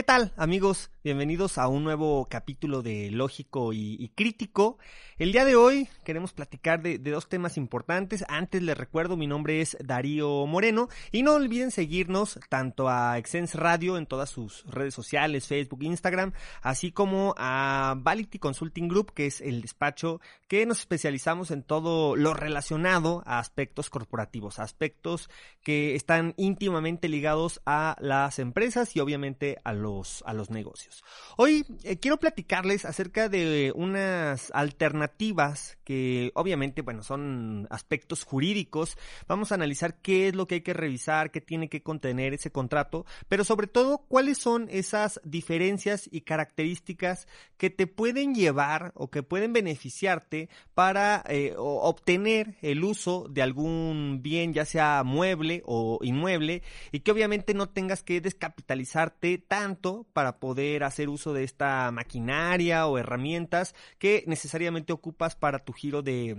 ¿Qué tal amigos? Bienvenidos a un nuevo capítulo de Lógico y, Crítico. El día de hoy queremos platicar de, dos temas importantes. Antes les recuerdo, mi nombre es Darío Moreno y no olviden seguirnos tanto a Exens Radio en todas sus redes sociales, Facebook, Instagram, así como a Vality Consulting Group, que es el despacho que nos especializamos en todo lo relacionado a aspectos corporativos, aspectos que están íntimamente ligados a las empresas y obviamente a los, a los negocios. Hoy eh, quiero platicarles acerca de unas alternativas que obviamente, bueno, son aspectos jurídicos. Vamos a analizar qué es lo que hay que revisar, qué tiene que contener ese contrato, pero sobre todo cuáles son esas diferencias y características que te pueden llevar o que pueden beneficiarte para eh, obtener el uso de algún bien, ya sea mueble o inmueble, y que obviamente no tengas que descapitalizarte tan para poder hacer uso de esta maquinaria o herramientas que necesariamente ocupas para tu giro de,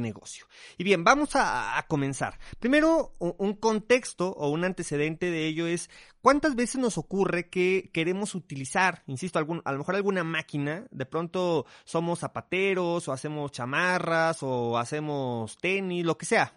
negocio. Y bien, vamos a, comenzar. Primero, un contexto o un antecedente de ello es ¿Cuántas veces nos ocurre que queremos utilizar, insisto, algún, a lo mejor alguna máquina? De pronto somos zapateros o hacemos chamarras o hacemos tenis, lo que sea,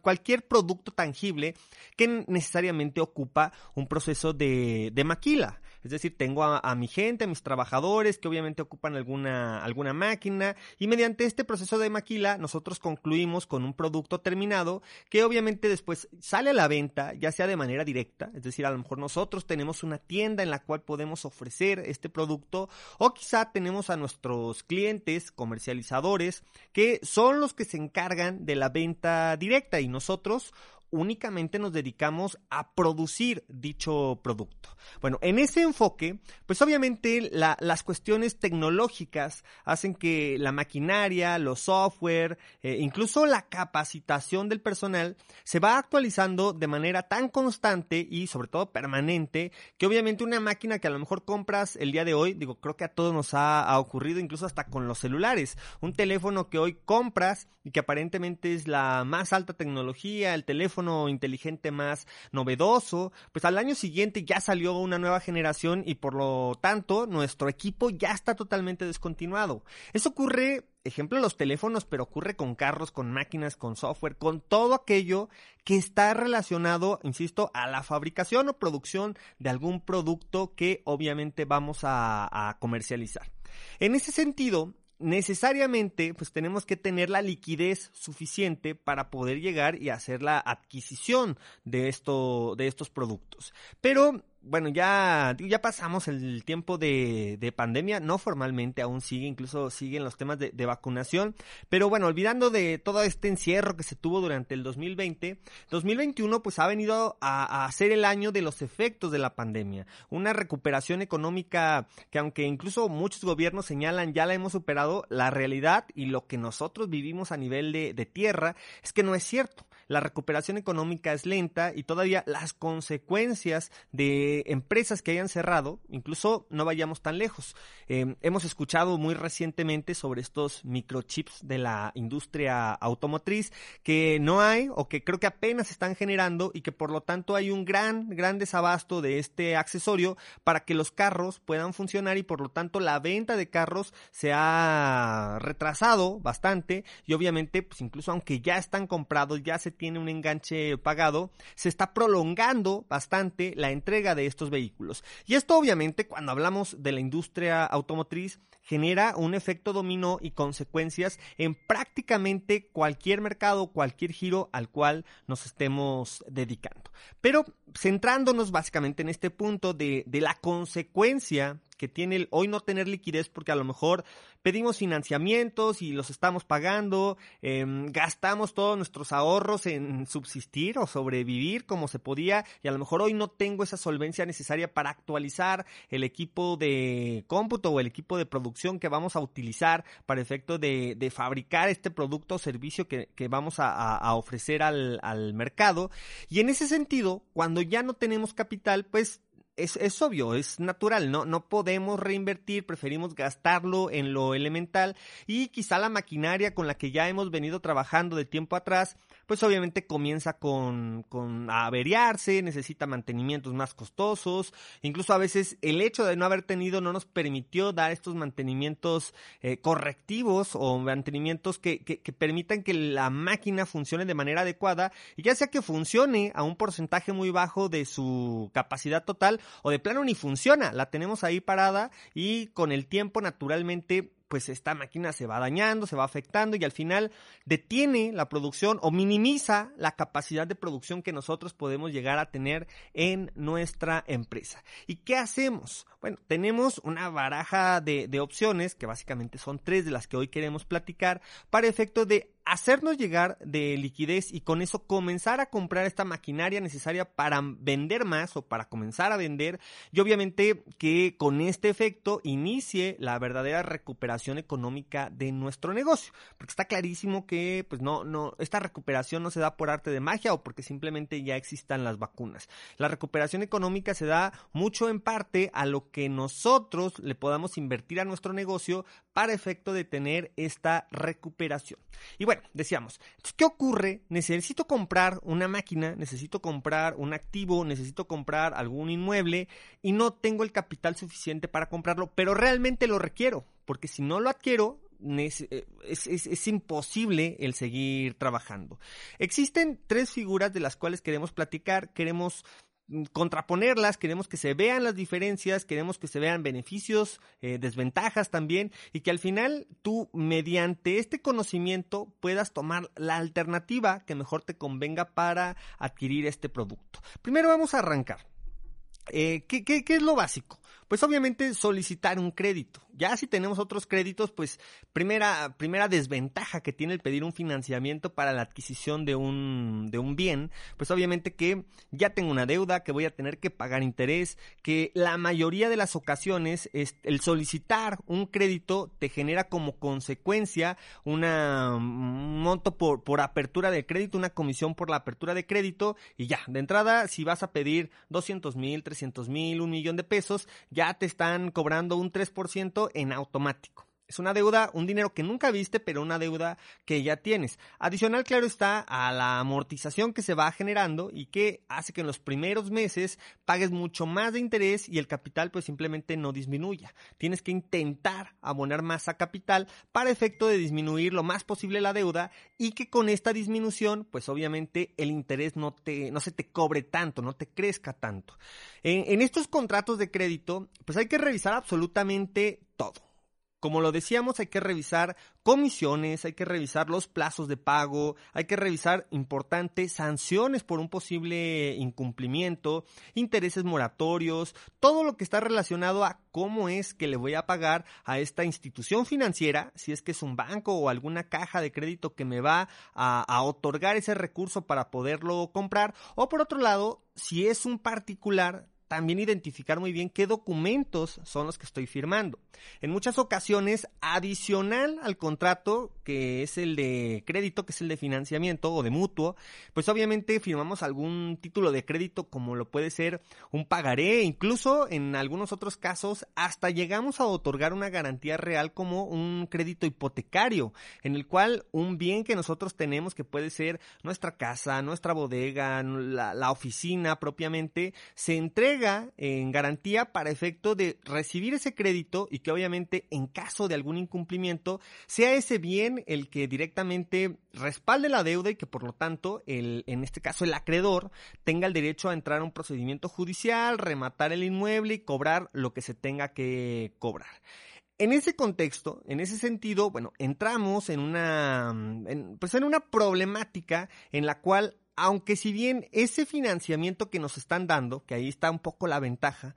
cualquier producto tangible que necesariamente ocupa un proceso de, de maquila. Es decir, tengo a, mi gente, a mis trabajadores que obviamente ocupan alguna, alguna máquina y mediante este proceso de maquila nosotros concluimos con un producto terminado que obviamente después sale a la venta, ya sea de manera directa, es decir, a lo mejor nosotros tenemos una tienda en la cual podemos ofrecer este producto o quizá tenemos a nuestros clientes comercializadores que son los que se encargan de la venta directa y nosotros únicamente nos dedicamos a producir dicho producto. Bueno, en ese enfoque, pues obviamente las cuestiones tecnológicas hacen que la maquinaria, los software, eh, incluso la capacitación del personal se va actualizando de manera tan constante y sobre todo permanente que obviamente una máquina que a lo mejor compras el día de hoy, digo, creo que a todos nos ha, ha ocurrido incluso hasta con los celulares, un teléfono que hoy compras y que aparentemente es la más alta tecnología, el teléfono inteligente más novedoso, pues al año siguiente ya salió una nueva generación y por lo tanto nuestro equipo ya está totalmente descontinuado. Eso ocurre ejemplo los teléfonos, pero ocurre con carros, con máquinas, con software, con todo aquello que está relacionado, insisto, a la fabricación o producción de algún producto que obviamente vamos a comercializar. En ese sentido, necesariamente pues tenemos que tener la liquidez suficiente para poder llegar y hacer la adquisición de esto de estos productos. Pero bueno, ya, ya pasamos el tiempo de, de, pandemia, no formalmente, aún sigue, incluso siguen los temas de, vacunación, pero bueno, olvidando de todo este encierro que se tuvo durante el 2020, 2021 pues ha venido a, a ser el año de los efectos de la pandemia, una recuperación económica que aunque incluso muchos gobiernos señalan ya la hemos superado, la realidad y lo que nosotros vivimos a nivel de, de tierra es que no es cierto la recuperación económica es lenta y todavía las consecuencias de empresas que hayan cerrado, incluso no vayamos tan lejos. Em, hemos escuchado muy recientemente sobre estos microchips de la industria automotriz que no hay o que creo que apenas están generando y que por lo tanto hay un gran, gran desabasto de este accesorio para que los carros puedan funcionar y por lo tanto la venta de carros se ha retrasado bastante y obviamente pues incluso aunque ya están comprados, ya se tiene un enganche pagado, se está prolongando bastante la entrega de estos vehículos. Y esto obviamente cuando hablamos de la industria automotriz genera un efecto dominó y consecuencias en prácticamente cualquier mercado, cualquier giro al cual nos estemos dedicando. Pero centrándonos básicamente en este punto de, de la consecuencia que tiene hoy no tener liquidez porque a lo mejor pedimos financiamientos y los estamos pagando, em, gastamos todos nuestros ahorros en subsistir o sobrevivir como se podía y a lo mejor hoy no tengo esa solvencia necesaria para actualizar el equipo de cómputo o el equipo de producción que vamos a utilizar para efecto de, fabricar este producto o servicio que, vamos a, ofrecer al mercado. Y en ese sentido, cuando ya no tenemos capital, pues es, es, obvio, es natural, ¿no? No podemos reinvertir, preferimos gastarlo en lo elemental y quizá la maquinaria con la que ya hemos venido trabajando de tiempo atrás, pues obviamente comienza con, con averiarse, necesita mantenimientos más costosos, incluso a veces el hecho de no haber tenido no nos permitió dar estos mantenimientos eh, correctivos o mantenimientos que, que, que permitan que la máquina funcione de manera adecuada y ya sea que funcione a un porcentaje muy bajo de su capacidad total, o de plano ni funciona, la tenemos ahí parada y con el tiempo naturalmente pues esta máquina se va dañando, se va afectando y al final detiene la producción o minimiza la capacidad de producción que nosotros podemos llegar a tener en nuestra empresa. ¿Y qué hacemos? Bueno, tenemos una baraja de, opciones, que básicamente son tres de las que hoy queremos platicar, para efecto de hacernos llegar de liquidez y con eso comenzar a comprar esta maquinaria necesaria para vender más o para comenzar a vender y obviamente que con este efecto inicie la verdadera recuperación económica de nuestro negocio. Porque está clarísimo que pues no no esta recuperación no se da por arte de magia o porque simplemente ya existan las vacunas. La recuperación económica se da mucho en parte a lo que nosotros le podamos invertir a nuestro negocio para efecto de tener esta recuperación y bueno, decíamos, ¿qué ocurre? Necesito comprar una máquina, necesito comprar un activo, necesito comprar algún inmueble y no tengo el capital suficiente para comprarlo, pero realmente lo requiero, porque si no lo adquiero, eh, es, es, imposible el seguir trabajando. Existen tres figuras de las cuales queremos platicar. Queremos contraponerlas, queremos que se vean las diferencias, queremos que se vean beneficios, eh, desventajas también, y que al final tú, mediante este conocimiento, puedas tomar la alternativa que mejor te convenga para adquirir este producto. Primero vamos a arrancar. Eh, ¿qué, qué, qué es lo básico? Pues obviamente solicitar un crédito. Ya si tenemos otros créditos, pues primera, primera desventaja que tiene el pedir un financiamiento para la adquisición de un, de un bien, pues obviamente que ya tengo una deuda, que voy a tener que pagar interés, que la mayoría de las ocasiones es, el solicitar un crédito te genera como consecuencia una, un monto por, por apertura de crédito, una comisión por la apertura de crédito y ya, de entrada, si vas a pedir 200 mil, 300 mil, un millón de pesos, ya te están cobrando un 3% en automático. Es una deuda, un dinero que nunca viste, pero una deuda que ya tienes. Adicional, claro está, a la amortización que se va generando y que hace que en los primeros meses pagues mucho más de interés y el capital pues simplemente no disminuya. Tienes que intentar abonar más a capital para efecto de disminuir lo más posible la deuda y que con esta disminución pues obviamente el interés no, te, no se te cobre tanto, no te crezca tanto. En, en estos contratos de crédito pues hay que revisar absolutamente todo como lo decíamos, hay que revisar comisiones, hay que revisar los plazos de pago, hay que revisar importantes sanciones por un posible incumplimiento, intereses moratorios, todo lo que está relacionado a cómo es que le voy a pagar a esta institución financiera, si es que es un banco o alguna caja de crédito que me va a, a otorgar ese recurso para poderlo comprar, o por otro lado, si es un particular, también identificar muy bien qué documentos son los que estoy firmando. En muchas ocasiones, adicional al contrato, que es el de crédito, que es el de financiamiento o de mutuo, pues obviamente firmamos algún título de crédito como lo puede ser un pagaré, incluso en algunos otros casos hasta llegamos a otorgar una garantía real como un crédito hipotecario, en el cual un bien que nosotros tenemos, que puede ser nuestra casa, nuestra bodega, la, oficina propiamente, se entrega en garantía para efecto de recibir ese crédito y que obviamente en caso de algún incumplimiento sea ese bien el que directamente respalde la deuda y que por lo tanto el, en este caso el acreedor tenga el derecho a entrar a un procedimiento judicial, rematar el inmueble y cobrar lo que se tenga que cobrar. En ese contexto, en ese sentido, bueno, entramos en una, pues en una problemática en la cual aunque si bien ese financiamiento que nos están dando, que ahí está un poco la ventaja,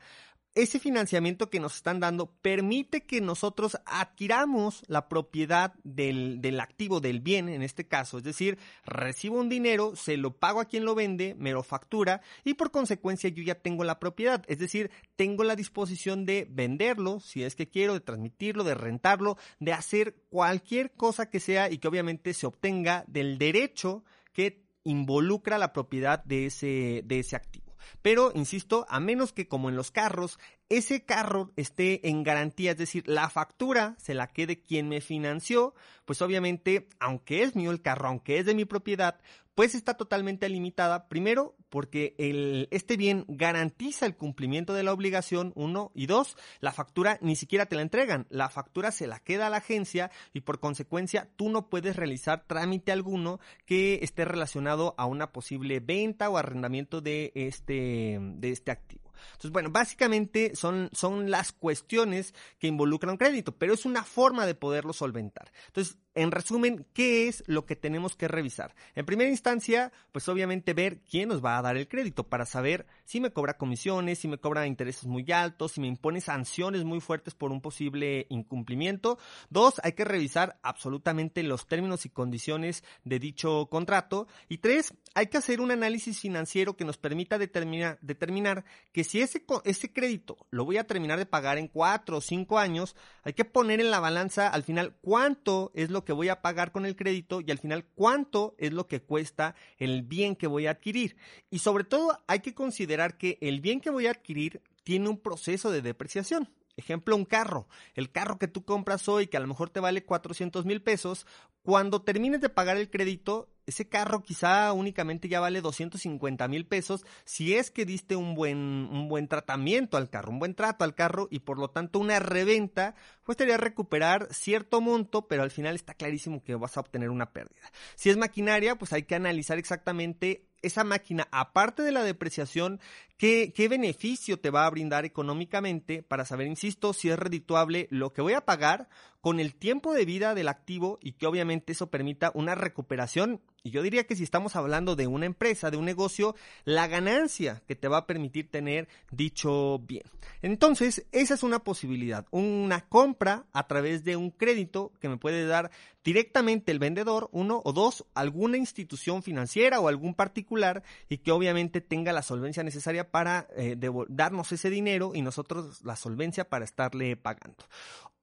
ese financiamiento que nos están dando permite que nosotros adquiramos la propiedad del, del, activo, del bien en este caso. Es decir, recibo un dinero, se lo pago a quien lo vende, me lo factura y por consecuencia yo ya tengo la propiedad. Es decir, tengo la disposición de venderlo, si es que quiero, de transmitirlo, de rentarlo, de hacer cualquier cosa que sea y que obviamente se obtenga del derecho que involucra la propiedad de ese, de ese activo. Pero, insisto, a menos que como en los carros, ese carro esté en garantía, es decir, la factura se la quede quien me financió, pues obviamente, aunque es mío el carro, aunque es de mi propiedad, pues está totalmente limitada, primero porque el, este bien garantiza el cumplimiento de la obligación, uno, y dos, la factura ni siquiera te la entregan, la factura se la queda a la agencia y por consecuencia tú no puedes realizar trámite alguno que esté relacionado a una posible venta o arrendamiento de este, de este activo. Entonces, bueno, básicamente son, son las cuestiones que involucran crédito, pero es una forma de poderlo solventar. Entonces, en resumen, ¿qué es lo que tenemos que revisar? En primera instancia, pues obviamente ver quién nos va a dar el crédito para saber si me cobra comisiones, si me cobra intereses muy altos, si me impone sanciones muy fuertes por un posible incumplimiento. Dos, hay que revisar absolutamente los términos y condiciones de dicho contrato. Y tres, hay que hacer un análisis financiero que nos permita determinar, que si ese, ese crédito lo voy a terminar de pagar en cuatro o cinco años, hay que poner en la balanza al final cuánto es lo que voy a pagar con el crédito y al final cuánto es lo que cuesta el bien que voy a adquirir. Y sobre todo hay que considerar que el bien que voy a adquirir tiene un proceso de depreciación. Ejemplo, un carro. El carro que tú compras hoy, que a lo mejor te vale 400 mil pesos, cuando termines de pagar el crédito, ese carro quizá únicamente ya vale 250 mil pesos si es que diste un buen, un buen tratamiento al carro, un buen trato al carro y por lo tanto una reventa, pues te recuperar cierto monto, pero al final está clarísimo que vas a obtener una pérdida. Si es maquinaria, pues hay que analizar exactamente esa máquina, aparte de la depreciación, ¿qué, ¿qué, beneficio te va a brindar económicamente para saber, insisto, si es redituable lo que voy a pagar con el tiempo de vida del activo y que obviamente eso permita una recuperación y yo diría que si estamos hablando de una empresa, de un negocio, la ganancia que te va a permitir tener dicho bien. Entonces, esa es una posibilidad, una compra a través de un crédito que me puede dar directamente el vendedor, uno o dos, alguna institución financiera o algún particular y que obviamente tenga la solvencia necesaria para eh, darnos ese dinero y nosotros la solvencia para estarle pagando.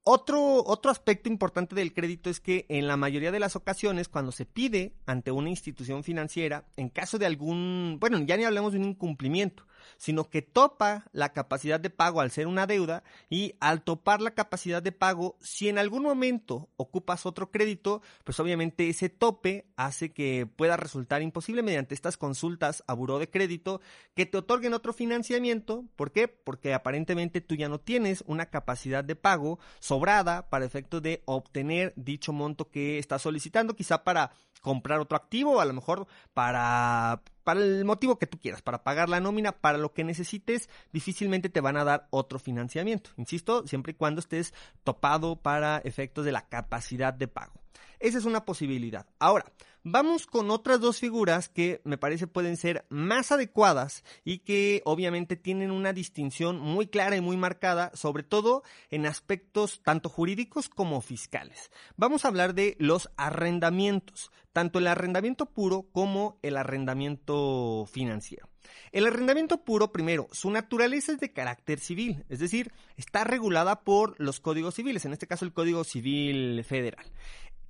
Otro, otro aspecto importante del crédito es que en la mayoría de las ocasiones, cuando se pide ante una institución financiera, en caso de algún, bueno, ya ni hablemos de un incumplimiento, sino que topa la capacidad de pago al ser una deuda y al topar la capacidad de pago, si en algún momento ocupas otro crédito, pues obviamente ese tope hace que pueda resultar imposible mediante estas consultas a buró de crédito que te otorguen otro financiamiento. ¿Por qué? Porque aparentemente tú ya no tienes una capacidad de pago sobrada para efecto de obtener dicho monto que estás solicitando, quizá para comprar otro activo, a lo mejor para para el motivo que tú quieras, para pagar la nómina, para lo que necesites, difícilmente te van a dar otro financiamiento. Insisto, siempre y cuando estés topado para efectos de la capacidad de pago. Esa es una posibilidad. Ahora, vamos con otras dos figuras que me parece pueden ser más adecuadas y que obviamente tienen una distinción muy clara y muy marcada, sobre todo en aspectos tanto jurídicos como fiscales. Vamos a hablar de los arrendamientos, tanto el arrendamiento puro como el arrendamiento financiero. El arrendamiento puro, primero, su naturaleza es de carácter civil, es decir, está regulada por los códigos civiles, en este caso el Código Civil Federal.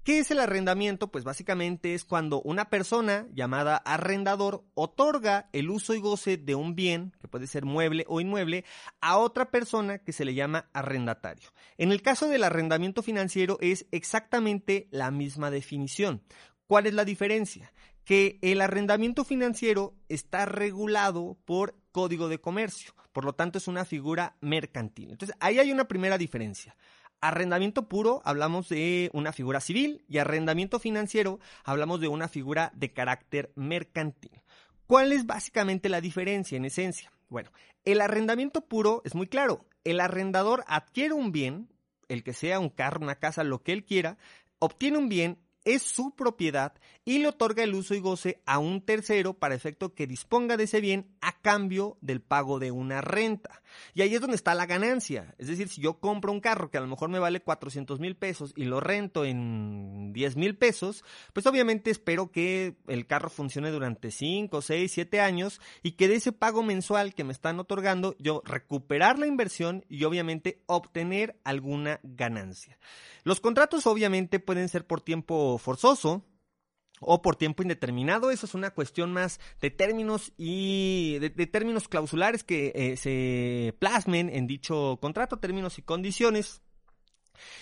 ¿Qué es el arrendamiento? Pues básicamente es cuando una persona llamada arrendador otorga el uso y goce de un bien, que puede ser mueble o inmueble, a otra persona que se le llama arrendatario. En el caso del arrendamiento financiero es exactamente la misma definición. ¿Cuál es la diferencia? Que el arrendamiento financiero está regulado por código de comercio, por lo tanto es una figura mercantil. Entonces ahí hay una primera diferencia. Arrendamiento puro hablamos de una figura civil y arrendamiento financiero hablamos de una figura de carácter mercantil. ¿Cuál es básicamente la diferencia en esencia? Bueno, el arrendamiento puro es muy claro. El arrendador adquiere un bien, el que sea un carro, una casa, lo que él quiera, obtiene un bien es su propiedad y le otorga el uso y goce a un tercero para efecto que disponga de ese bien a cambio del pago de una renta. Y ahí es donde está la ganancia. Es decir, si yo compro un carro que a lo mejor me vale 400 mil pesos y lo rento en 10 mil pesos, pues obviamente espero que el carro funcione durante 5, 6, 7 años y que de ese pago mensual que me están otorgando yo recuperar la inversión y obviamente obtener alguna ganancia. Los contratos obviamente pueden ser por tiempo forzoso, o por tiempo indeterminado. Eso es una cuestión más de términos y de, términos clausulares que eh, se plasmen en dicho contrato, términos y condiciones.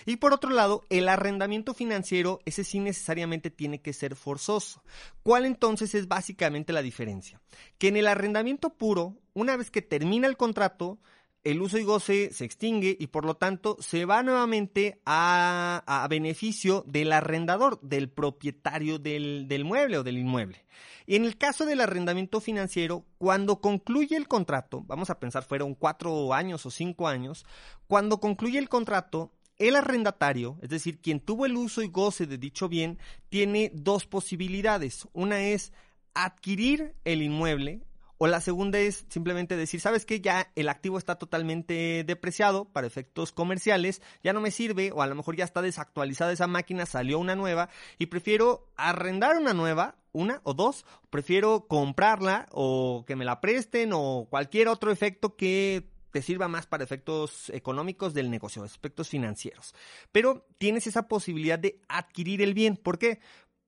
Y por otro lado, el arrendamiento financiero, ese sí necesariamente tiene que ser forzoso. ¿Cuál entonces es básicamente la diferencia? Que en el arrendamiento puro, una vez que termina el contrato, el uso y goce se extingue y por lo tanto se va nuevamente a, beneficio del arrendador, del propietario del, del, mueble o del inmueble. Y en el caso del arrendamiento financiero, cuando concluye el contrato, vamos a pensar fueron cuatro años o cinco años, cuando concluye el contrato, el arrendatario, es decir, quien tuvo el uso y goce de dicho bien, tiene dos posibilidades. Una es adquirir el inmueble o la segunda es simplemente decir, ¿sabes qué? Ya el activo está totalmente depreciado para efectos comerciales, ya no me sirve o a lo mejor ya está desactualizada esa máquina, salió una nueva y prefiero arrendar una nueva, una o dos, prefiero comprarla o que me la presten o cualquier otro efecto que te sirva más para efectos económicos del negocio, aspectos financieros. Pero tienes esa posibilidad de adquirir el bien. ¿Por qué?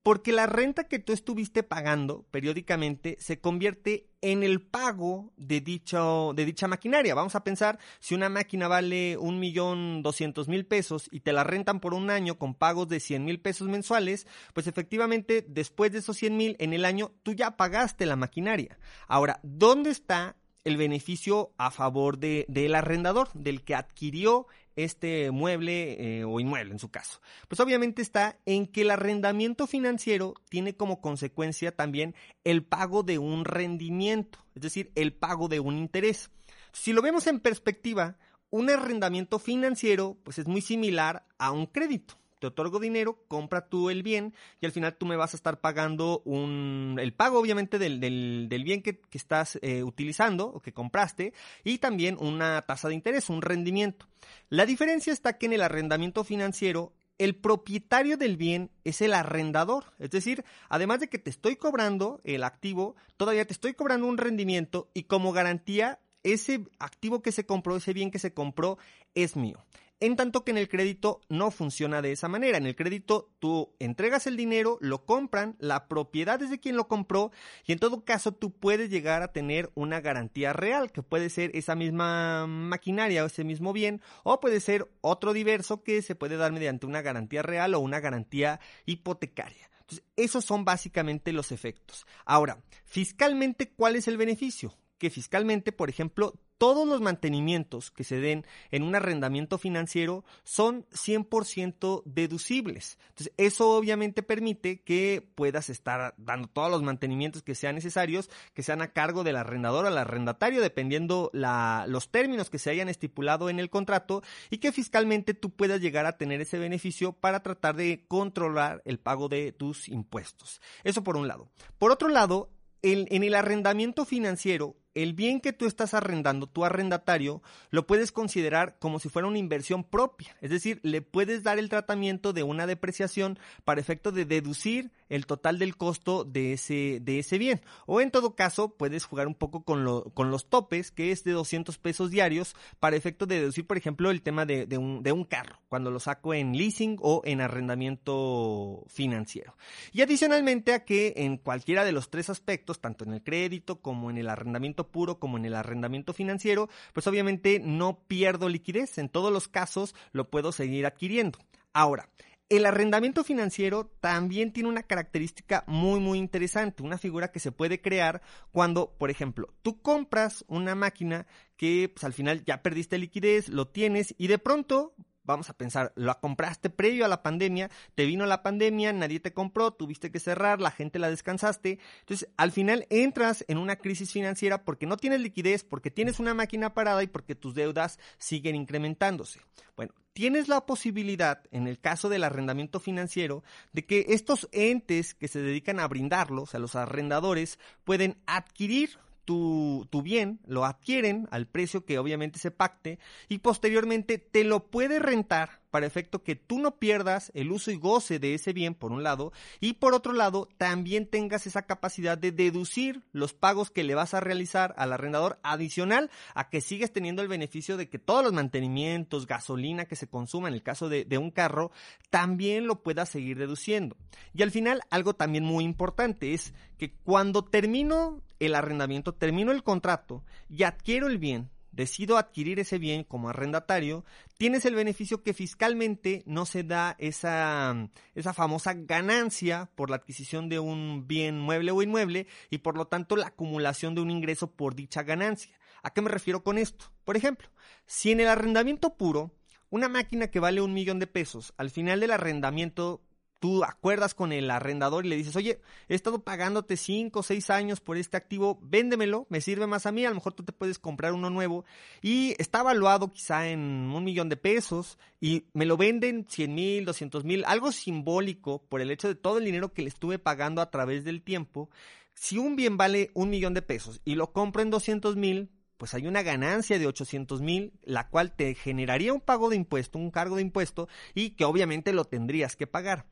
Porque la renta que tú estuviste pagando periódicamente se convierte en el pago de, dicho, de dicha maquinaria. Vamos a pensar, si una máquina vale un millón doscientos mil pesos y te la rentan por un año con pagos de cien mil pesos mensuales, pues efectivamente después de esos cien mil en el año tú ya pagaste la maquinaria. Ahora, ¿dónde está el beneficio a favor de, del arrendador, del que adquirió este mueble eh, o inmueble en su caso. Pues obviamente está en que el arrendamiento financiero tiene como consecuencia también el pago de un rendimiento, es decir, el pago de un interés. Si lo vemos en perspectiva, un arrendamiento financiero pues es muy similar a un crédito te otorgo dinero, compra tú el bien y al final tú me vas a estar pagando un, el pago obviamente del, bien que, estás eh, utilizando o que compraste y también una tasa de interés, un rendimiento. La diferencia está que en el arrendamiento financiero el propietario del bien es el arrendador. Es decir, además de que te estoy cobrando el activo, todavía te estoy cobrando un rendimiento y como garantía ese activo que se compró, ese bien que se compró, es mío. En tanto que en el crédito no funciona de esa manera. En el crédito tú entregas el dinero, lo compran, la propiedad es de quien lo compró y en todo caso tú puedes llegar a tener una garantía real, que puede ser esa misma maquinaria o ese mismo bien, o puede ser otro diverso que se puede dar mediante una garantía real o una garantía hipotecaria. Entonces, esos son básicamente los efectos. Ahora, fiscalmente, ¿cuál es el beneficio? Que fiscalmente, por ejemplo, todos los mantenimientos que se den en un arrendamiento financiero son 100% deducibles. Entonces, eso obviamente permite que puedas estar dando todos los mantenimientos que sean necesarios, que sean a cargo del arrendador o al arrendatario, dependiendo los términos que se hayan estipulado en el contrato, y que fiscalmente tú puedas llegar a tener ese beneficio para tratar de controlar el pago de tus impuestos. Eso por un lado. Por otro lado, en el arrendamiento financiero, el bien que tú estás arrendando, tu arrendatario, lo puedes considerar como si fuera una inversión propia. Es decir, le puedes dar el tratamiento de una depreciación para efecto de deducir el total del costo de ese, de ese bien. O en todo caso, puedes jugar un poco con, lo, con los topes, que es de 200 pesos diarios, para efecto de deducir, por ejemplo, el tema de, de, un, de un carro, cuando lo saco en leasing o en arrendamiento financiero. Y adicionalmente a que en cualquiera de los tres aspectos, tanto en el crédito como en el arrendamiento puro como en el arrendamiento financiero, pues obviamente no pierdo liquidez. En todos los casos lo puedo seguir adquiriendo. Ahora, el arrendamiento financiero también tiene una característica muy muy interesante, una figura que se puede crear cuando, por ejemplo, tú compras una máquina que pues, al final ya perdiste liquidez, lo tienes y de pronto vamos a pensar, lo compraste previo a la pandemia, te vino la pandemia, nadie te compró, tuviste que cerrar, la gente la descansaste. Entonces, al final entras en una crisis financiera porque no tienes liquidez, porque tienes una máquina parada y porque tus deudas siguen incrementándose. Bueno, tienes la posibilidad, en el caso del arrendamiento financiero, de que estos entes que se dedican a brindarlo, o los arrendadores, pueden adquirir tu, tu, bien, lo adquieren al precio que obviamente se pacte y posteriormente te lo puede rentar para efecto que tú no pierdas el uso y goce de ese bien, por un lado, y por otro lado, también tengas esa capacidad de deducir los pagos que le vas a realizar al arrendador adicional a que sigues teniendo el beneficio de que todos los mantenimientos, gasolina que se consuma en el caso de, de un carro, también lo puedas seguir deduciendo. Y al final, algo también muy importante es que cuando termino el arrendamiento, termino el contrato y adquiero el bien, decido adquirir ese bien como arrendatario, tienes el beneficio que fiscalmente no se da esa, esa famosa ganancia por la adquisición de un bien mueble o inmueble y por lo tanto la acumulación de un ingreso por dicha ganancia. ¿A qué me refiero con esto? Por ejemplo, si en el arrendamiento puro, una máquina que vale un millón de pesos, al final del arrendamiento tú acuerdas con el arrendador y le dices, oye, he estado pagándote cinco o seis años por este activo, véndemelo, me sirve más a mí, a lo mejor tú te puedes comprar uno nuevo y está evaluado quizá en un millón de pesos y me lo venden cien mil, doscientos mil, algo simbólico por el hecho de todo el dinero que le estuve pagando a través del tiempo. Si un bien vale un millón de pesos y lo compro en doscientos mil, pues hay una ganancia de 800 mil, la cual te generaría un pago de impuesto, un cargo de impuesto, y que obviamente lo tendrías que pagar.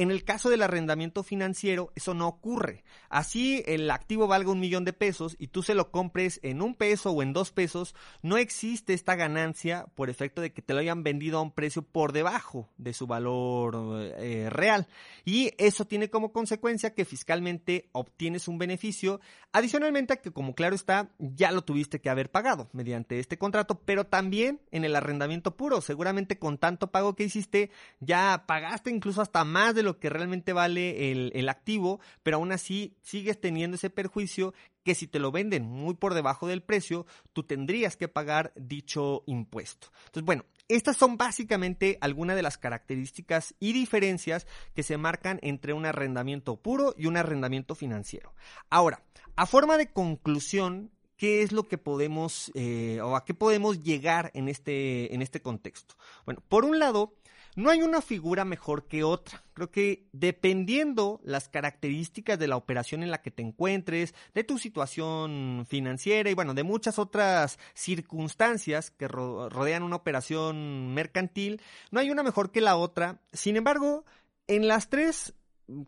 En el caso del arrendamiento financiero, eso no ocurre. Así el activo valga un millón de pesos y tú se lo compres en un peso o en dos pesos, no existe esta ganancia por efecto de que te lo hayan vendido a un precio por debajo de su valor eh, real. Y eso tiene como consecuencia que fiscalmente obtienes un beneficio, adicionalmente a que, como claro está, ya lo tuviste que haber pagado mediante este contrato, pero también en el arrendamiento puro. Seguramente con tanto pago que hiciste, ya pagaste incluso hasta más de lo que realmente vale el, el activo, pero aún así sigues teniendo ese perjuicio que si te lo venden muy por debajo del precio, tú tendrías que pagar dicho impuesto. Entonces, bueno, estas son básicamente algunas de las características y diferencias que se marcan entre un arrendamiento puro y un arrendamiento financiero. Ahora, a forma de conclusión, ¿qué es lo que podemos eh, o a qué podemos llegar en este, en este contexto? Bueno, por un lado, no hay una figura mejor que otra. Creo que dependiendo las características de la operación en la que te encuentres, de tu situación financiera y bueno, de muchas otras circunstancias que rodean una operación mercantil, no hay una mejor que la otra. Sin embargo, en las tres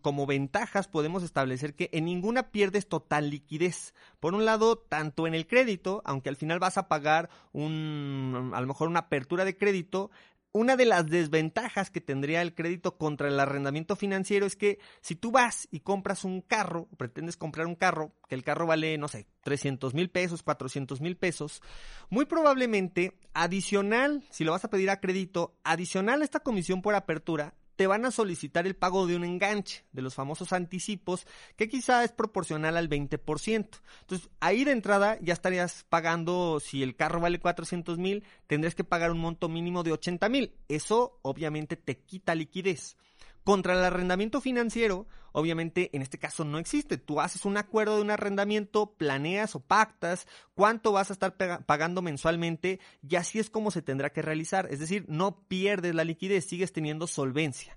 como ventajas podemos establecer que en ninguna pierdes total liquidez. Por un lado, tanto en el crédito, aunque al final vas a pagar un, a lo mejor una apertura de crédito, una de las desventajas que tendría el crédito contra el arrendamiento financiero es que si tú vas y compras un carro, pretendes comprar un carro, que el carro vale, no sé, 300 mil pesos, 400 mil pesos, muy probablemente adicional, si lo vas a pedir a crédito, adicional a esta comisión por apertura, te van a solicitar el pago de un enganche, de los famosos anticipos, que quizá es proporcional al 20%. Entonces, ahí de entrada ya estarías pagando, si el carro vale 400 mil, tendrías que pagar un monto mínimo de 80 mil. Eso obviamente te quita liquidez. Contra el arrendamiento financiero, obviamente en este caso no existe. Tú haces un acuerdo de un arrendamiento, planeas o pactas cuánto vas a estar pagando mensualmente y así es como se tendrá que realizar. Es decir, no pierdes la liquidez, sigues teniendo solvencia.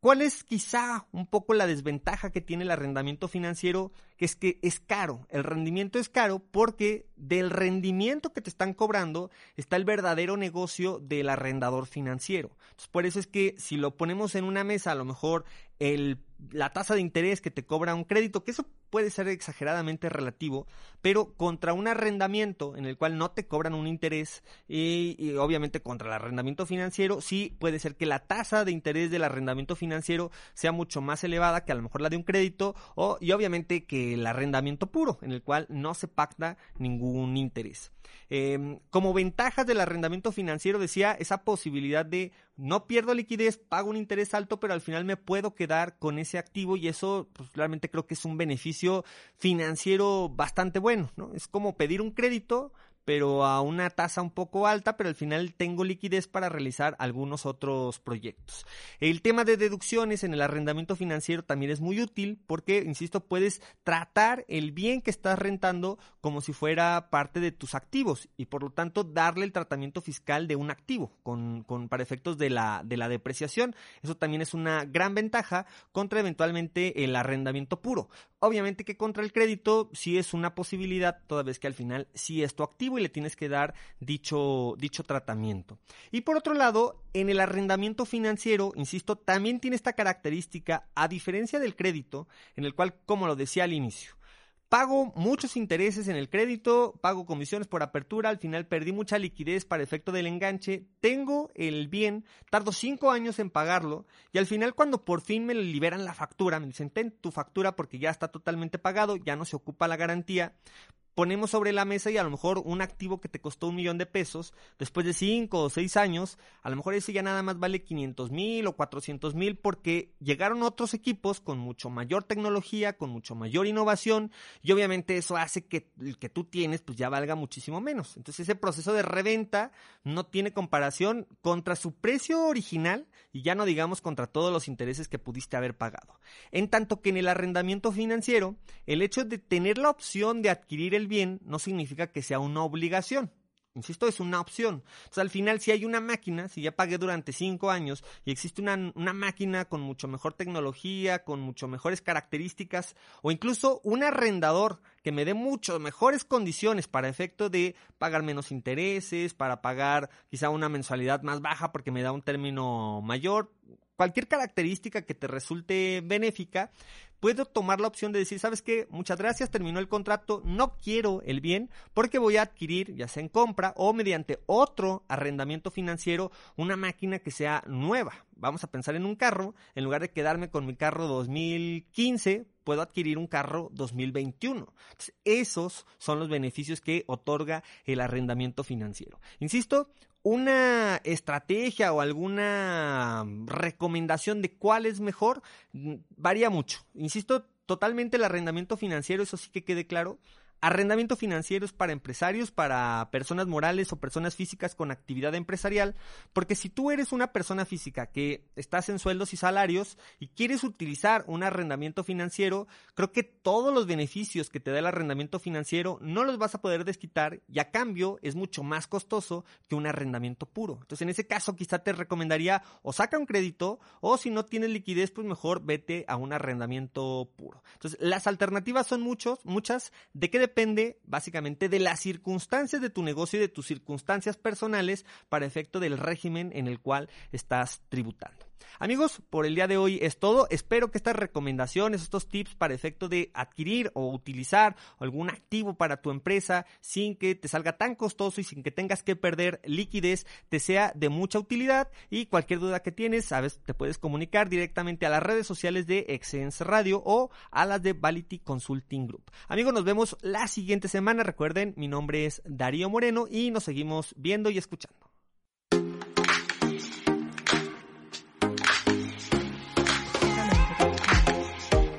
¿Cuál es quizá un poco la desventaja que tiene el arrendamiento financiero? Que es que es caro. El rendimiento es caro porque del rendimiento que te están cobrando está el verdadero negocio del arrendador financiero. Entonces, por eso es que si lo ponemos en una mesa, a lo mejor la tasa de interés que te cobra un crédito, que eso puede ser exageradamente relativo, pero contra un arrendamiento en el cual no te cobran un interés y, obviamente contra el arrendamiento financiero, sí puede ser que la tasa de interés del arrendamiento financiero sea mucho más elevada que a lo mejor la de un crédito o, y obviamente que el arrendamiento puro en el cual no se pacta ningún interés. Em, como ventajas del arrendamiento financiero decía esa posibilidad de no pierdo liquidez, pago un interés alto, pero al final me puedo quedar con ese activo y eso pues, realmente creo que es un beneficio financiero bastante bueno, ¿no? Es como pedir un crédito, pero a una tasa un poco alta, pero al final tengo liquidez para realizar algunos otros proyectos. El tema de deducciones en el arrendamiento financiero también es muy útil porque, insisto, puedes tratar el bien que estás rentando como si fuera parte de tus activos y por lo tanto darle el tratamiento fiscal de un activo con, para efectos de la, de la depreciación. Eso también es una gran ventaja contra eventualmente el arrendamiento puro. Obviamente que contra el crédito sí es una posibilidad, toda vez que al final sí es tu activo y le tienes que dar dicho, dicho tratamiento. Y por otro lado, en el arrendamiento financiero, insisto, también tiene esta característica, a diferencia del crédito, en el cual, como lo decía al inicio, Pago muchos intereses en el crédito, pago comisiones por apertura, al final perdí mucha liquidez para efecto del enganche, tengo el bien, tardo cinco años en pagarlo y al final cuando por fin me liberan la factura, me dicen ten tu factura porque ya está totalmente pagado, ya no se ocupa la garantía, ponemos sobre la mesa y a lo mejor un activo que te costó un millón de pesos, después de cinco o seis años, a lo mejor ese ya nada más vale 500 mil o 400 mil porque llegaron otros equipos con mucho mayor tecnología, con mucho mayor innovación y obviamente eso hace que el que tú tienes pues ya valga muchísimo menos. Entonces ese proceso de reventa no tiene comparación contra su precio original y ya no digamos contra todos los intereses que pudiste haber pagado. En tanto que en el arrendamiento financiero, el hecho de tener la opción de adquirir el bien no significa que sea una obligación. Insisto, es una opción. Entonces, al final, si hay una máquina, si ya pagué durante cinco años y existe una, una, máquina con mucho mejor tecnología, con mucho mejores características, o incluso un arrendador que me dé mucho mejores condiciones para efecto de pagar menos intereses, para pagar quizá una mensualidad más baja porque me da un término mayor, cualquier característica que te resulte benéfica, puedo tomar la opción de decir, ¿sabes qué? Muchas gracias, terminó el contrato, no quiero el bien porque voy a adquirir, ya sea en compra o mediante otro arrendamiento financiero, una máquina que sea nueva. Vamos a pensar en un carro, en lugar de quedarme con mi carro 2015, puedo adquirir un carro 2021. esos son los beneficios que otorga el arrendamiento financiero. Insisto, una estrategia o alguna recomendación de cuál es mejor mm, varía mucho. Insisto, totalmente el arrendamiento financiero, eso sí que quede claro, Arrendamiento financiero es para empresarios, para personas morales o personas físicas con actividad empresarial, porque si tú eres una persona física que estás en sueldos y salarios y quieres utilizar un arrendamiento financiero, creo que todos los beneficios que te da el arrendamiento financiero no los vas a poder desquitar y a cambio es mucho más costoso que un arrendamiento puro. Entonces en ese caso quizá te recomendaría o saca un crédito o si no tienes liquidez pues mejor vete a un arrendamiento puro. Entonces las alternativas son muchos, muchas. ¿De qué depende básicamente de las circunstancias de tu negocio y de tus circunstancias personales para efecto del régimen en el cual estás tributando. Amigos, por el día de hoy es todo. Espero que estas recomendaciones, estos tips para efecto de adquirir o utilizar algún activo para tu empresa sin que te salga tan costoso y sin que tengas que perder liquidez, te sea de mucha utilidad. Y cualquier duda que tienes, sabes, te puedes comunicar directamente a las redes sociales de Excellence Radio o a las de Vality Consulting Group. Amigos, nos vemos la siguiente semana. Recuerden, mi nombre es Darío Moreno y nos seguimos viendo y escuchando.